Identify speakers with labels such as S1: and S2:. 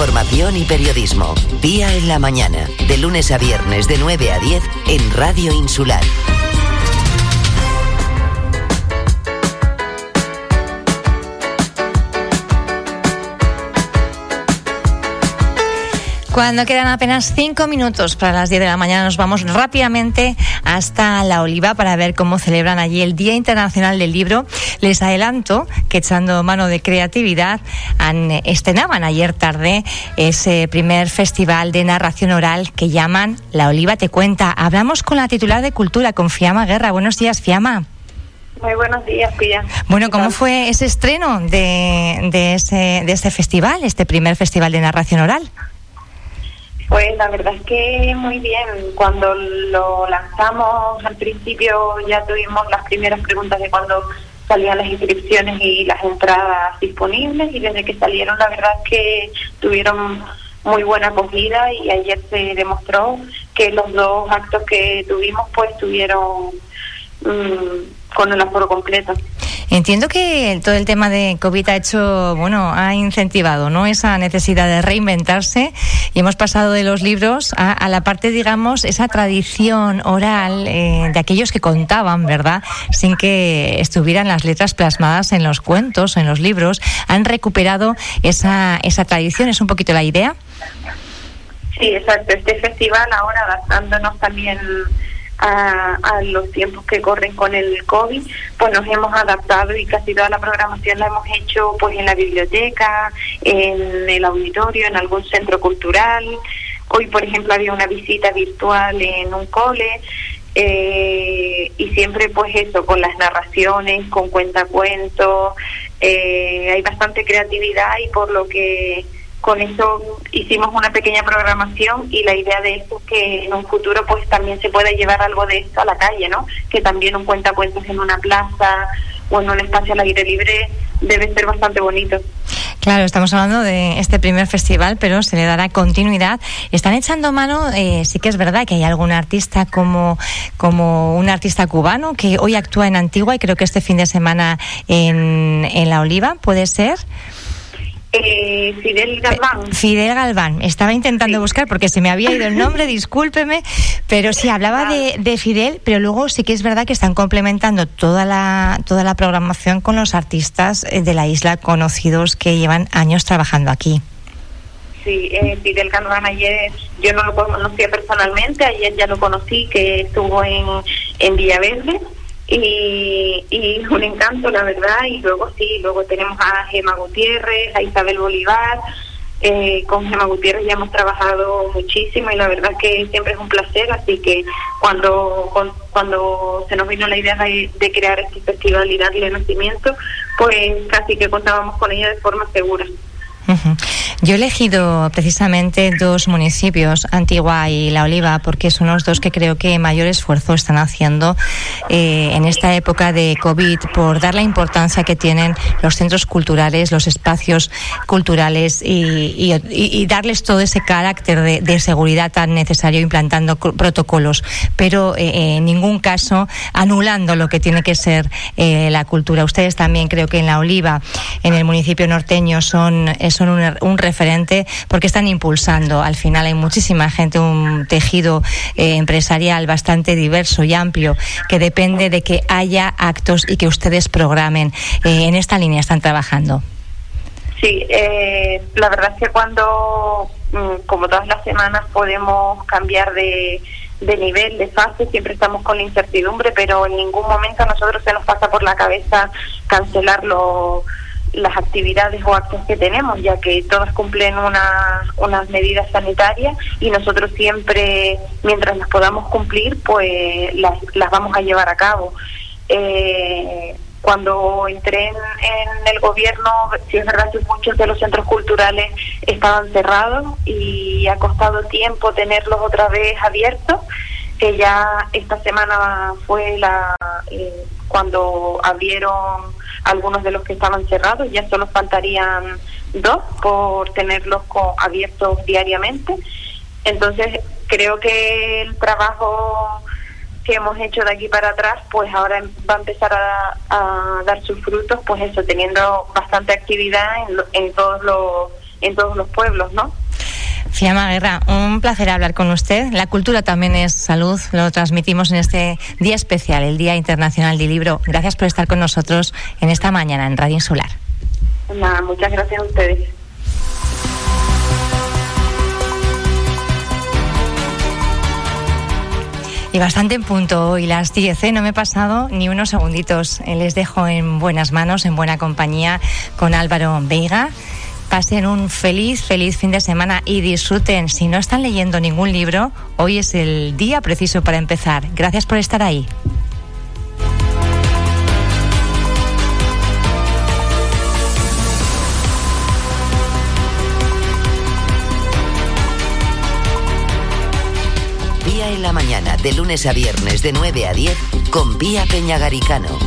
S1: información y periodismo. Día en la mañana, de lunes a viernes de 9 a 10 en Radio Insular.
S2: Cuando quedan apenas cinco minutos para las 10 de la mañana, nos vamos rápidamente hasta La Oliva para ver cómo celebran allí el Día Internacional del Libro. Les adelanto que echando mano de creatividad han, estrenaban ayer tarde ese primer festival de narración oral que llaman La Oliva te cuenta. Hablamos con la titular de Cultura, con Fiamma Guerra. Buenos días, Fiamma.
S3: Muy buenos días, Pia.
S2: Bueno, ¿cómo fue ese estreno de, de, ese, de este festival, este primer festival de narración oral?
S3: Pues la verdad es que muy bien. Cuando lo lanzamos al principio ya tuvimos las primeras preguntas de cuando salían las inscripciones y las entradas disponibles y desde que salieron la verdad es que tuvieron muy buena acogida y ayer se demostró que los dos actos que tuvimos pues tuvieron mm, con el aforo completo.
S2: Entiendo que todo el tema de COVID ha hecho, bueno, ha incentivado, ¿no? Esa necesidad de reinventarse y hemos pasado de los libros a, la parte, digamos, esa tradición oral eh, de aquellos que contaban, ¿verdad? Sin que estuvieran las letras plasmadas en los cuentos, en los libros. Han recuperado esa, esa tradición, es un poquito la idea.
S3: Sí, exacto. Este festival ahora adaptándonos también a, los tiempos que corren con el COVID, pues nos hemos adaptado y casi toda la programación la hemos hecho pues en la biblioteca, en el auditorio, en algún centro cultural. Hoy, por ejemplo, había una visita virtual en un cole. Eh, y siempre pues eso, con las narraciones, con cuentacuentos, eh, hay bastante creatividad y por lo que con eso hicimos una pequeña programación y la idea de esto es que en un futuro pues también se pueda llevar algo de esto a la calle, ¿no? Que también un cuentacuentos en una plaza o en un espacio al aire libre debe ser bastante bonito.
S2: Claro, estamos hablando de este primer festival, pero se le dará continuidad. Están echando mano, eh, sí que es verdad que hay algún artista como, como un artista cubano que hoy actúa en Antigua y creo que este fin de semana en, en La Oliva, ¿puede ser?
S3: Eh, Fidel Galván.
S2: Fidel Galván. Estaba intentando buscar porque se me había ido el nombre, discúlpeme, pero sí hablaba de, de, Fidel, pero luego sí que es verdad que están complementando toda la toda la programación con los artistas eh, de la isla conocidos que llevan años trabajando aquí.
S3: Sí, eh, Fidel Galván ayer yo no lo conocía personalmente, ayer ya lo conocí que estuvo en en Villaverde y, y un encanto, la verdad. Y luego sí, luego tenemos a Gema Gutiérrez, a Isabel Bolívar. Eh, con Gema Gutiérrez ya hemos trabajado muchísimo y la verdad que siempre es un placer, así que cuando cuando se nos vino la idea de, crear este festival y darle nacimiento, pues casi que contábamos con ella de forma segura.
S2: Yo he elegido precisamente dos municipios, Antigua y La Oliva, porque son los dos que creo que mayor esfuerzo están haciendo eh, en esta época de COVID por dar la importancia que tienen los centros culturales, los espacios culturales y, darles todo ese carácter de, seguridad tan necesario implantando protocolos, pero eh, en ningún caso anulando lo que tiene que ser eh, la cultura. Ustedes también creo que en La Oliva, en el municipio norteño, son son un, referente porque están impulsando. Al final hay muchísima gente, un tejido eh, empresarial bastante diverso y amplio que depende de que haya actos y que ustedes programen. Eh, en esta línea están trabajando.
S3: Sí, eh, la verdad es que cuando, mm, como todas las semanas, podemos cambiar de, nivel, de fase, siempre estamos con incertidumbre, pero en ningún momento a nosotros se nos pasa por la cabeza cancelarlo las actividades o actos que tenemos, ya que todas cumplen unas, unas medidas sanitarias y nosotros siempre, mientras las podamos cumplir, pues las, las vamos a llevar a cabo. Eh, cuando entré en, el gobierno, sí es verdad que muchos de los centros culturales estaban cerrados y ha costado tiempo tenerlos otra vez abiertos, que ya esta semana fue la eh, cuando abrieron algunos de los que estaban cerrados, ya solo faltarían dos por tenerlos abiertos diariamente. Entonces, creo que el trabajo que hemos hecho de aquí para atrás, pues ahora va a empezar a, dar sus frutos, pues eso, teniendo bastante actividad en, en todos los en todos los pueblos, ¿no?
S2: Fiamma Guerra, un placer hablar con usted. La cultura también es salud, lo transmitimos en este día especial, el Día Internacional del Libro. Gracias por estar con nosotros en esta mañana en Radio Insular.
S3: Nada, muchas gracias a ustedes.
S2: Y bastante en punto hoy, las 10, ¿eh? no me he pasado ni unos segunditos. Eh, les dejo en buenas manos, en buena compañía con Álvaro Veiga. Pasen un feliz, feliz fin de semana y disfruten. Si no están leyendo ningún libro, hoy es el día preciso para empezar. Gracias por estar ahí.
S1: Vía en la mañana, de lunes a viernes, de 9 a 10, con Vía Peñagaricano